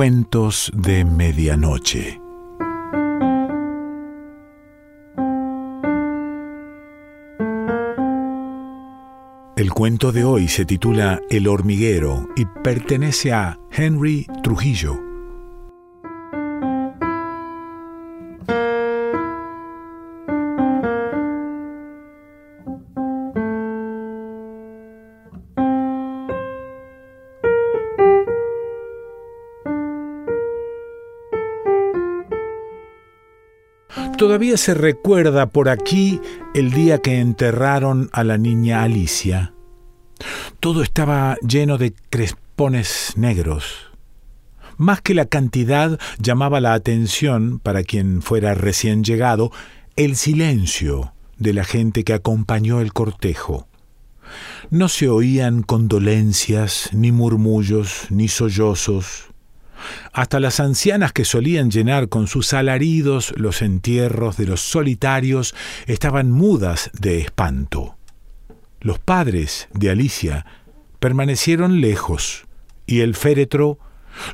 Cuentos de Medianoche. El cuento de hoy se titula El hormiguero y pertenece a Henry Trujillo. Todavía se recuerda por aquí el día que enterraron a la niña Alicia. Todo estaba lleno de crespones negros. Más que la cantidad llamaba la atención, para quien fuera recién llegado, el silencio de la gente que acompañó el cortejo. No se oían condolencias, ni murmullos, ni sollozos. Hasta las ancianas que solían llenar con sus alaridos los entierros de los solitarios estaban mudas de espanto. Los padres de Alicia permanecieron lejos y el féretro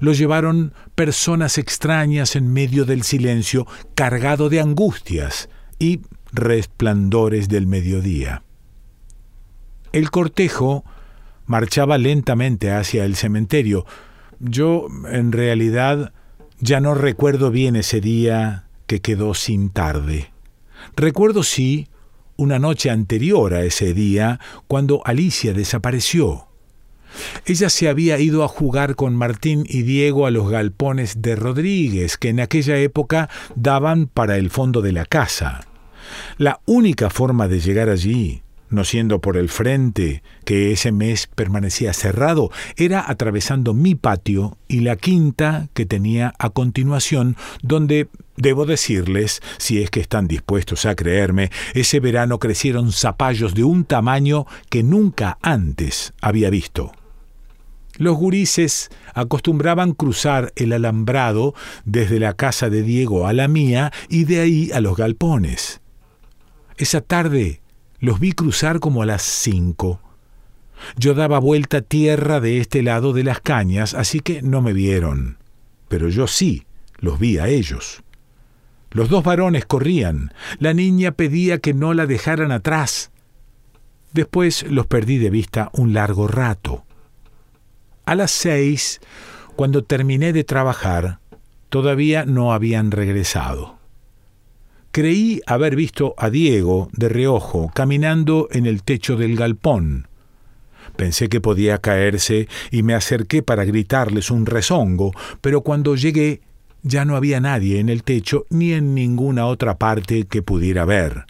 lo llevaron personas extrañas en medio del silencio, cargado de angustias y resplandores del mediodía. El cortejo marchaba lentamente hacia el cementerio, yo, en realidad, ya no recuerdo bien ese día que quedó sin tarde. Recuerdo sí una noche anterior a ese día, cuando Alicia desapareció. Ella se había ido a jugar con Martín y Diego a los galpones de Rodríguez, que en aquella época daban para el fondo de la casa. La única forma de llegar allí no siendo por el frente, que ese mes permanecía cerrado, era atravesando mi patio y la quinta que tenía a continuación, donde, debo decirles, si es que están dispuestos a creerme, ese verano crecieron zapallos de un tamaño que nunca antes había visto. Los gurises acostumbraban cruzar el alambrado desde la casa de Diego a la mía y de ahí a los galpones. Esa tarde los vi cruzar como a las cinco. Yo daba vuelta tierra de este lado de las cañas, así que no me vieron. Pero yo sí, los vi a ellos. Los dos varones corrían. La niña pedía que no la dejaran atrás. Después los perdí de vista un largo rato. A las seis, cuando terminé de trabajar, todavía no habían regresado. Creí haber visto a Diego de reojo caminando en el techo del galpón. Pensé que podía caerse y me acerqué para gritarles un rezongo, pero cuando llegué ya no había nadie en el techo ni en ninguna otra parte que pudiera ver.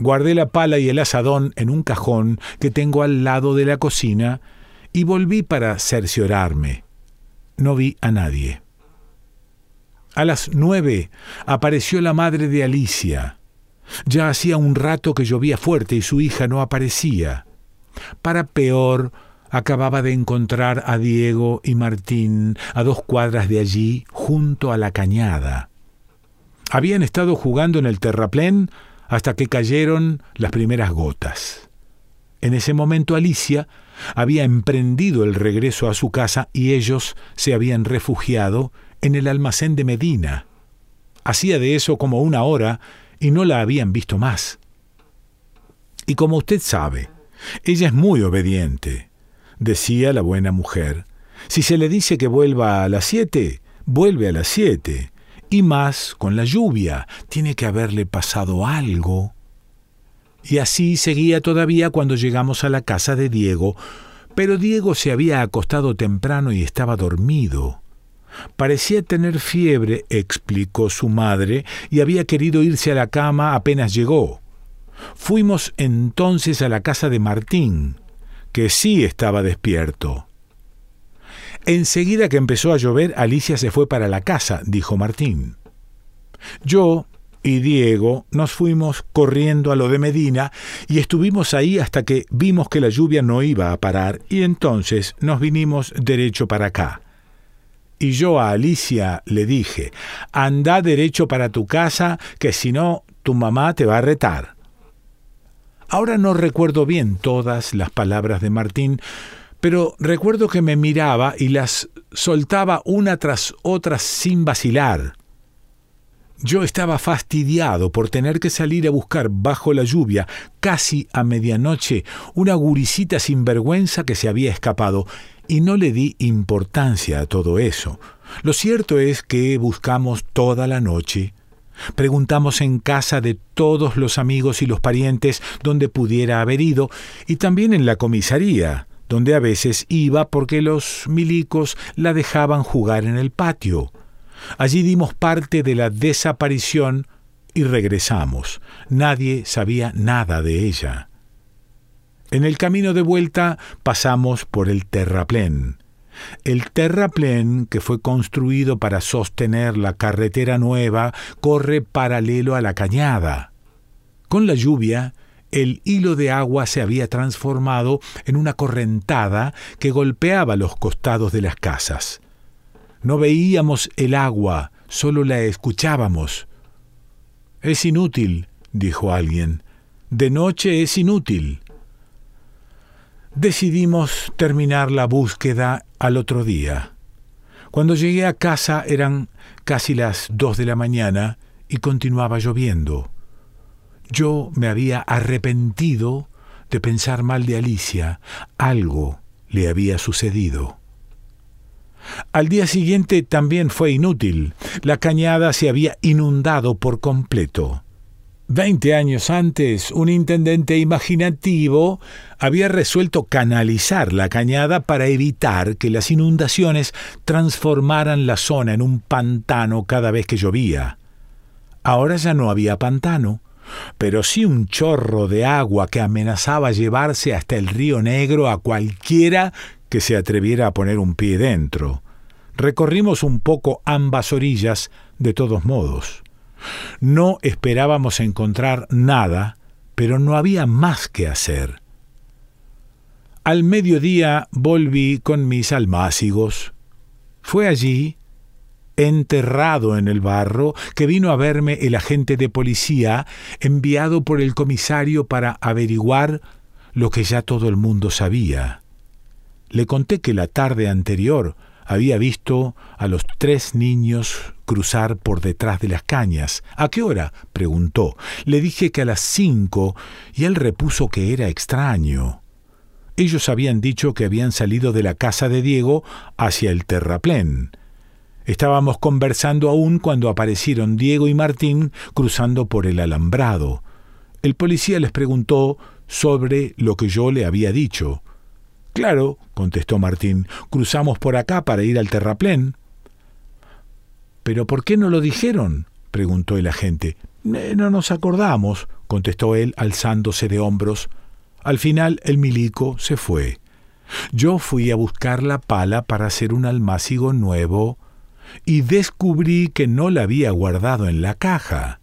Guardé la pala y el asadón en un cajón que tengo al lado de la cocina y volví para cerciorarme. No vi a nadie. A las nueve apareció la madre de Alicia. Ya hacía un rato que llovía fuerte y su hija no aparecía. Para peor, acababa de encontrar a Diego y Martín a dos cuadras de allí, junto a la cañada. Habían estado jugando en el terraplén hasta que cayeron las primeras gotas. En ese momento Alicia había emprendido el regreso a su casa y ellos se habían refugiado en el almacén de Medina. Hacía de eso como una hora y no la habían visto más. Y como usted sabe, ella es muy obediente, decía la buena mujer. Si se le dice que vuelva a las siete, vuelve a las siete. Y más con la lluvia, tiene que haberle pasado algo. Y así seguía todavía cuando llegamos a la casa de Diego, pero Diego se había acostado temprano y estaba dormido. Parecía tener fiebre, explicó su madre, y había querido irse a la cama apenas llegó. Fuimos entonces a la casa de Martín, que sí estaba despierto. Enseguida que empezó a llover, Alicia se fue para la casa, dijo Martín. Yo y Diego nos fuimos corriendo a lo de Medina y estuvimos ahí hasta que vimos que la lluvia no iba a parar y entonces nos vinimos derecho para acá. Y yo a Alicia le dije, anda derecho para tu casa, que si no, tu mamá te va a retar. Ahora no recuerdo bien todas las palabras de Martín, pero recuerdo que me miraba y las soltaba una tras otra sin vacilar. Yo estaba fastidiado por tener que salir a buscar bajo la lluvia, casi a medianoche, una guricita sin vergüenza que se había escapado, y no le di importancia a todo eso. Lo cierto es que buscamos toda la noche. Preguntamos en casa de todos los amigos y los parientes donde pudiera haber ido, y también en la comisaría, donde a veces iba porque los milicos la dejaban jugar en el patio. Allí dimos parte de la desaparición y regresamos. Nadie sabía nada de ella. En el camino de vuelta pasamos por el terraplén. El terraplén, que fue construido para sostener la carretera nueva, corre paralelo a la cañada. Con la lluvia, el hilo de agua se había transformado en una correntada que golpeaba los costados de las casas. No veíamos el agua, solo la escuchábamos. Es inútil, dijo alguien. De noche es inútil. Decidimos terminar la búsqueda al otro día. Cuando llegué a casa eran casi las dos de la mañana y continuaba lloviendo. Yo me había arrepentido de pensar mal de Alicia. Algo le había sucedido. Al día siguiente también fue inútil. La cañada se había inundado por completo. Veinte años antes, un intendente imaginativo había resuelto canalizar la cañada para evitar que las inundaciones transformaran la zona en un pantano cada vez que llovía. Ahora ya no había pantano, pero sí un chorro de agua que amenazaba llevarse hasta el río Negro a cualquiera que se atreviera a poner un pie dentro. Recorrimos un poco ambas orillas de todos modos. No esperábamos encontrar nada, pero no había más que hacer. Al mediodía volví con mis almácigos. Fue allí, enterrado en el barro, que vino a verme el agente de policía enviado por el comisario para averiguar lo que ya todo el mundo sabía. Le conté que la tarde anterior había visto a los tres niños cruzar por detrás de las cañas. ¿A qué hora? preguntó. Le dije que a las cinco, y él repuso que era extraño. Ellos habían dicho que habían salido de la casa de Diego hacia el terraplén. Estábamos conversando aún cuando aparecieron Diego y Martín cruzando por el alambrado. El policía les preguntó sobre lo que yo le había dicho. Claro, contestó Martín, cruzamos por acá para ir al terraplén. ¿Pero por qué no lo dijeron? preguntó el agente. No nos acordamos, contestó él, alzándose de hombros. Al final el milico se fue. Yo fui a buscar la pala para hacer un almácigo nuevo y descubrí que no la había guardado en la caja.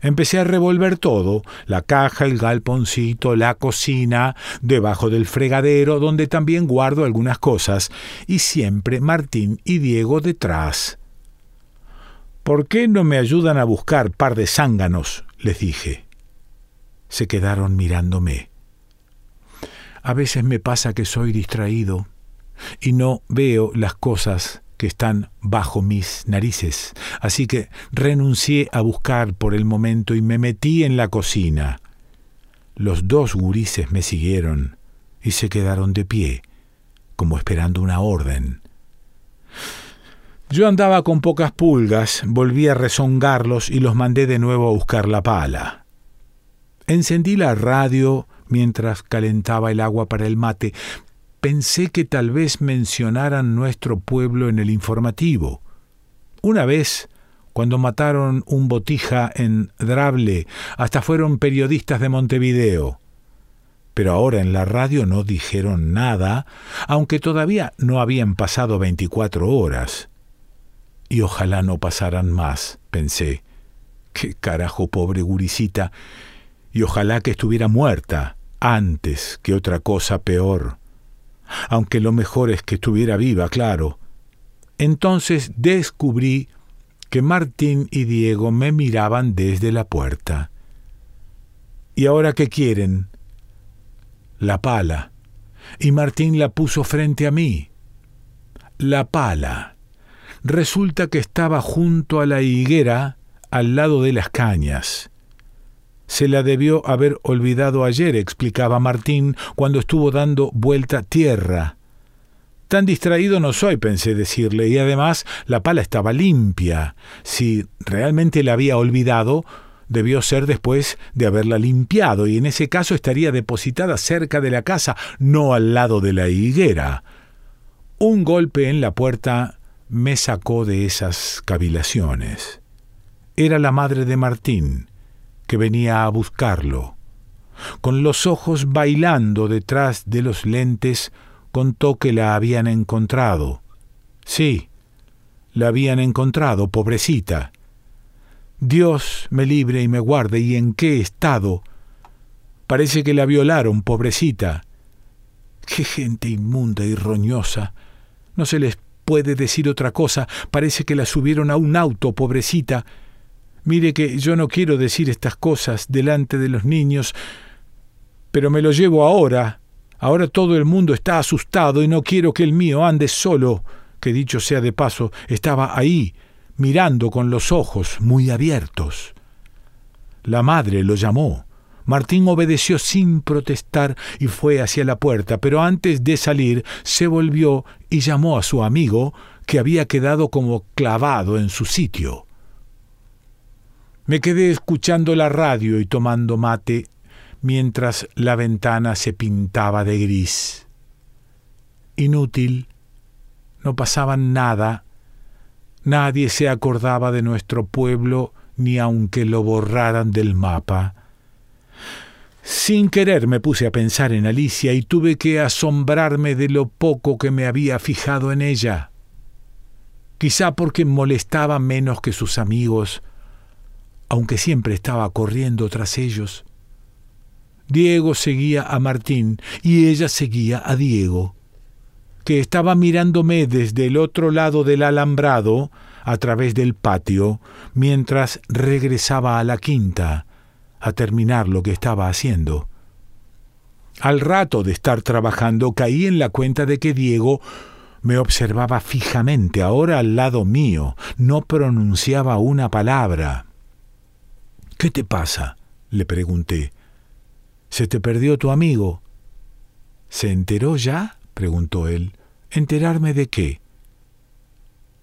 Empecé a revolver todo, la caja, el galponcito, la cocina, debajo del fregadero, donde también guardo algunas cosas, y siempre Martín y Diego detrás. ¿Por qué no me ayudan a buscar par de zánganos? les dije. Se quedaron mirándome. A veces me pasa que soy distraído y no veo las cosas que están bajo mis narices. Así que renuncié a buscar por el momento y me metí en la cocina. Los dos gurises me siguieron y se quedaron de pie, como esperando una orden. Yo andaba con pocas pulgas, volví a rezongarlos y los mandé de nuevo a buscar la pala. Encendí la radio mientras calentaba el agua para el mate, pensé que tal vez mencionaran nuestro pueblo en el informativo. Una vez, cuando mataron un botija en Drable, hasta fueron periodistas de Montevideo. Pero ahora en la radio no dijeron nada, aunque todavía no habían pasado veinticuatro horas. Y ojalá no pasaran más, pensé. Qué carajo, pobre guricita. Y ojalá que estuviera muerta antes que otra cosa peor aunque lo mejor es que estuviera viva, claro. Entonces descubrí que Martín y Diego me miraban desde la puerta. ¿Y ahora qué quieren? La pala. y Martín la puso frente a mí. La pala. Resulta que estaba junto a la higuera, al lado de las cañas. Se la debió haber olvidado ayer, explicaba Martín, cuando estuvo dando vuelta tierra. Tan distraído no soy, pensé decirle, y además la pala estaba limpia. Si realmente la había olvidado, debió ser después de haberla limpiado, y en ese caso estaría depositada cerca de la casa, no al lado de la higuera. Un golpe en la puerta me sacó de esas cavilaciones. Era la madre de Martín que venía a buscarlo. Con los ojos bailando detrás de los lentes, contó que la habían encontrado. Sí, la habían encontrado, pobrecita. Dios me libre y me guarde, ¿y en qué estado? Parece que la violaron, pobrecita. Qué gente inmunda y roñosa. No se les puede decir otra cosa. Parece que la subieron a un auto, pobrecita, Mire que yo no quiero decir estas cosas delante de los niños, pero me lo llevo ahora. Ahora todo el mundo está asustado y no quiero que el mío ande solo, que dicho sea de paso, estaba ahí, mirando con los ojos muy abiertos. La madre lo llamó. Martín obedeció sin protestar y fue hacia la puerta, pero antes de salir se volvió y llamó a su amigo, que había quedado como clavado en su sitio. Me quedé escuchando la radio y tomando mate mientras la ventana se pintaba de gris. Inútil, no pasaba nada, nadie se acordaba de nuestro pueblo ni aunque lo borraran del mapa. Sin querer me puse a pensar en Alicia y tuve que asombrarme de lo poco que me había fijado en ella. Quizá porque molestaba menos que sus amigos, aunque siempre estaba corriendo tras ellos. Diego seguía a Martín y ella seguía a Diego, que estaba mirándome desde el otro lado del alambrado, a través del patio, mientras regresaba a la quinta a terminar lo que estaba haciendo. Al rato de estar trabajando caí en la cuenta de que Diego me observaba fijamente, ahora al lado mío, no pronunciaba una palabra. ¿Qué te pasa? le pregunté. ¿Se te perdió tu amigo? ¿Se enteró ya? preguntó él. ¿Enterarme de qué?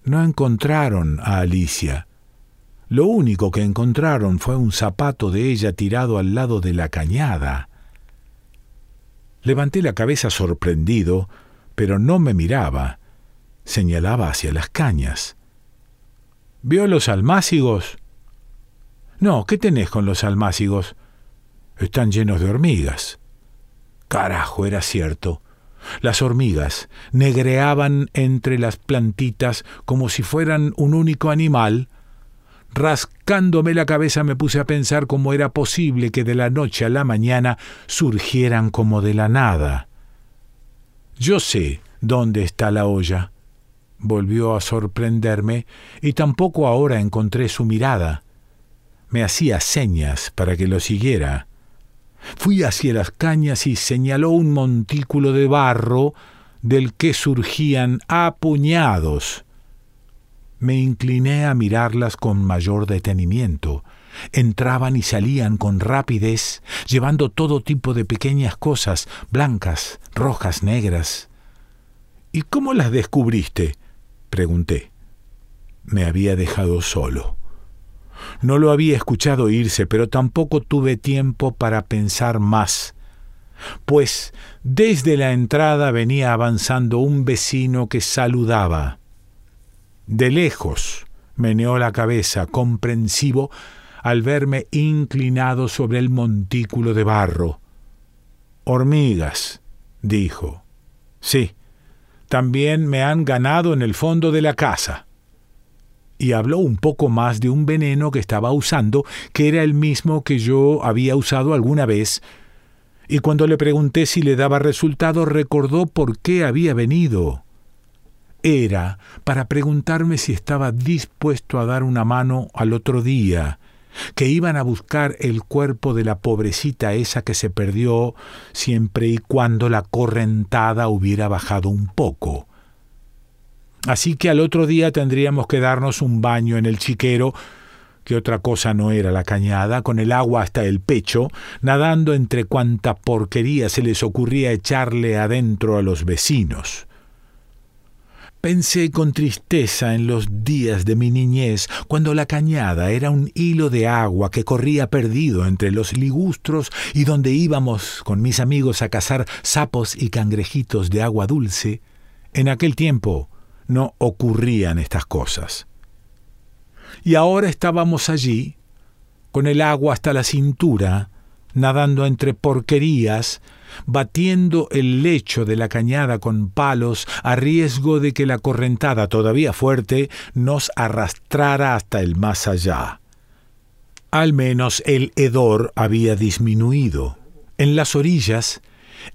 No encontraron a Alicia. Lo único que encontraron fue un zapato de ella tirado al lado de la cañada. Levanté la cabeza sorprendido, pero no me miraba. Señalaba hacia las cañas. ¿Vio los almácigos? No, ¿qué tenés con los almácigos? Están llenos de hormigas. Carajo, era cierto. Las hormigas negreaban entre las plantitas como si fueran un único animal. Rascándome la cabeza me puse a pensar cómo era posible que de la noche a la mañana surgieran como de la nada. Yo sé dónde está la olla. Volvió a sorprenderme y tampoco ahora encontré su mirada me hacía señas para que lo siguiera. Fui hacia las cañas y señaló un montículo de barro del que surgían apuñados. Me incliné a mirarlas con mayor detenimiento. Entraban y salían con rapidez, llevando todo tipo de pequeñas cosas, blancas, rojas, negras. ¿Y cómo las descubriste? pregunté. Me había dejado solo. No lo había escuchado irse, pero tampoco tuve tiempo para pensar más, pues desde la entrada venía avanzando un vecino que saludaba. De lejos meneó la cabeza, comprensivo, al verme inclinado sobre el montículo de barro. Hormigas, dijo. Sí, también me han ganado en el fondo de la casa y habló un poco más de un veneno que estaba usando, que era el mismo que yo había usado alguna vez, y cuando le pregunté si le daba resultado recordó por qué había venido. Era para preguntarme si estaba dispuesto a dar una mano al otro día, que iban a buscar el cuerpo de la pobrecita esa que se perdió siempre y cuando la correntada hubiera bajado un poco. Así que al otro día tendríamos que darnos un baño en el chiquero, que otra cosa no era la cañada, con el agua hasta el pecho, nadando entre cuanta porquería se les ocurría echarle adentro a los vecinos. Pensé con tristeza en los días de mi niñez, cuando la cañada era un hilo de agua que corría perdido entre los ligustros y donde íbamos con mis amigos a cazar sapos y cangrejitos de agua dulce. En aquel tiempo no ocurrían estas cosas. Y ahora estábamos allí, con el agua hasta la cintura, nadando entre porquerías, batiendo el lecho de la cañada con palos a riesgo de que la correntada todavía fuerte nos arrastrara hasta el más allá. Al menos el hedor había disminuido. En las orillas,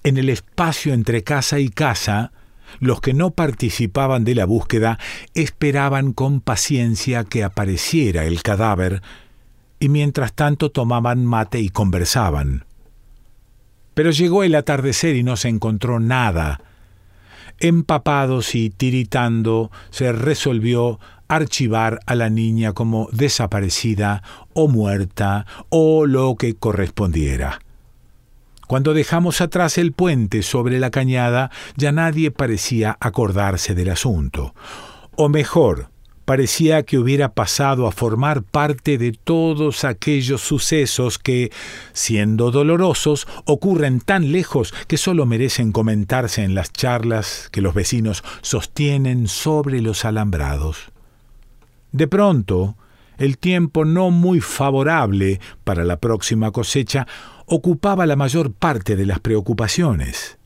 en el espacio entre casa y casa, los que no participaban de la búsqueda esperaban con paciencia que apareciera el cadáver y mientras tanto tomaban mate y conversaban. Pero llegó el atardecer y no se encontró nada. Empapados y tiritando, se resolvió archivar a la niña como desaparecida o muerta o lo que correspondiera. Cuando dejamos atrás el puente sobre la cañada, ya nadie parecía acordarse del asunto. O mejor, parecía que hubiera pasado a formar parte de todos aquellos sucesos que, siendo dolorosos, ocurren tan lejos que sólo merecen comentarse en las charlas que los vecinos sostienen sobre los alambrados. De pronto, el tiempo no muy favorable para la próxima cosecha ocupaba la mayor parte de las preocupaciones.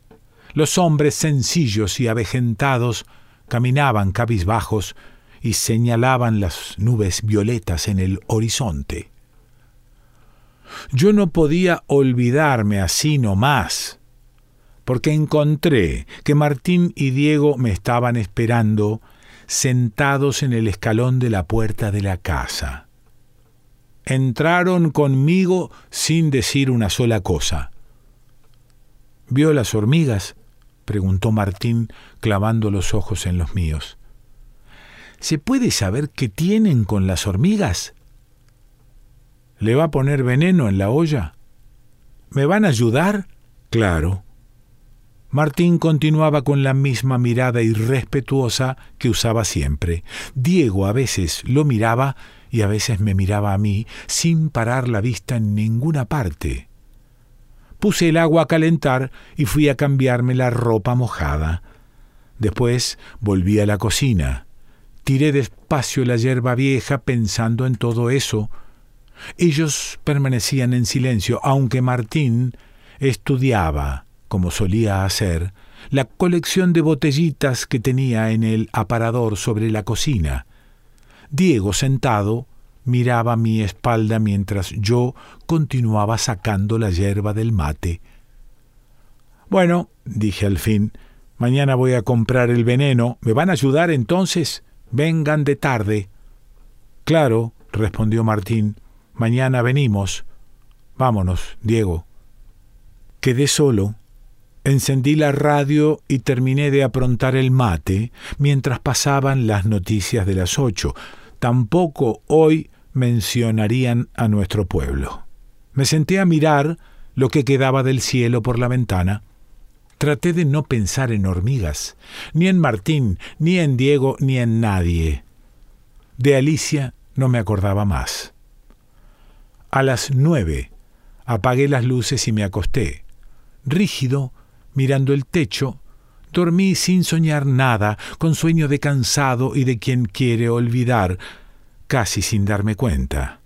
Los hombres sencillos y avejentados caminaban cabizbajos y señalaban las nubes violetas en el horizonte. Yo no podía olvidarme así nomás, porque encontré que Martín y Diego me estaban esperando sentados en el escalón de la puerta de la casa. Entraron conmigo sin decir una sola cosa. ¿Vio las hormigas? preguntó Martín, clavando los ojos en los míos. ¿Se puede saber qué tienen con las hormigas? ¿Le va a poner veneno en la olla? ¿Me van a ayudar? Claro. Martín continuaba con la misma mirada irrespetuosa que usaba siempre. Diego a veces lo miraba y a veces me miraba a mí sin parar la vista en ninguna parte. Puse el agua a calentar y fui a cambiarme la ropa mojada. Después volví a la cocina. Tiré despacio la hierba vieja pensando en todo eso. Ellos permanecían en silencio, aunque Martín estudiaba, como solía hacer, la colección de botellitas que tenía en el aparador sobre la cocina. Diego, sentado, miraba mi espalda mientras yo continuaba sacando la hierba del mate. Bueno, dije al fin, mañana voy a comprar el veneno. ¿Me van a ayudar entonces? Vengan de tarde. Claro, respondió Martín. Mañana venimos. Vámonos, Diego. Quedé solo. Encendí la radio y terminé de aprontar el mate mientras pasaban las noticias de las ocho. Tampoco hoy mencionarían a nuestro pueblo. Me senté a mirar lo que quedaba del cielo por la ventana. Traté de no pensar en hormigas, ni en Martín, ni en Diego, ni en nadie. De Alicia no me acordaba más. A las nueve apagué las luces y me acosté. Rígido, mirando el techo, dormí sin soñar nada, con sueño de cansado y de quien quiere olvidar, casi sin darme cuenta.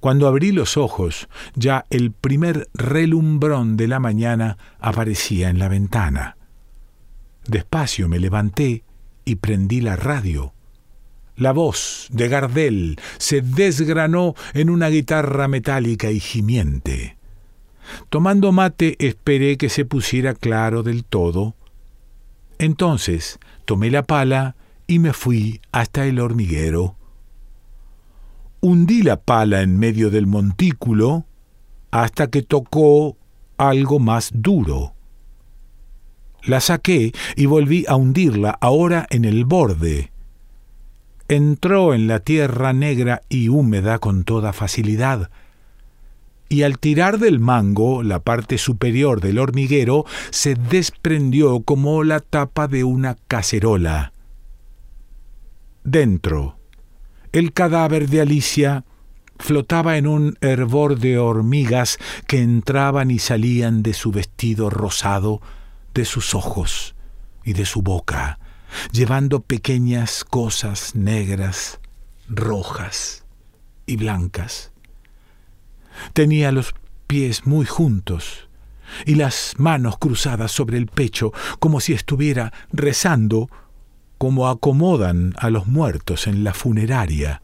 Cuando abrí los ojos, ya el primer relumbrón de la mañana aparecía en la ventana. Despacio me levanté y prendí la radio. La voz de Gardel se desgranó en una guitarra metálica y gimiente. Tomando mate esperé que se pusiera claro del todo. Entonces tomé la pala y me fui hasta el hormiguero hundí la pala en medio del montículo hasta que tocó algo más duro. La saqué y volví a hundirla ahora en el borde. Entró en la tierra negra y húmeda con toda facilidad, y al tirar del mango la parte superior del hormiguero se desprendió como la tapa de una cacerola. Dentro, el cadáver de Alicia flotaba en un hervor de hormigas que entraban y salían de su vestido rosado, de sus ojos y de su boca, llevando pequeñas cosas negras, rojas y blancas. Tenía los pies muy juntos y las manos cruzadas sobre el pecho como si estuviera rezando, como acomodan a los muertos en la funeraria.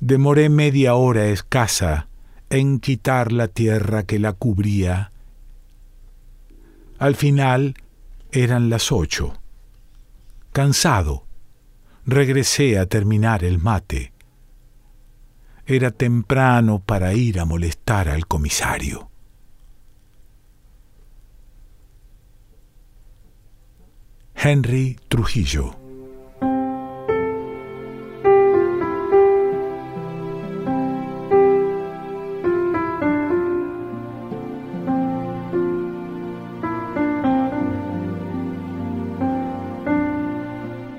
Demoré media hora escasa en quitar la tierra que la cubría. Al final eran las ocho. Cansado, regresé a terminar el mate. Era temprano para ir a molestar al comisario. Henry Trujillo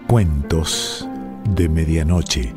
Cuentos de Medianoche.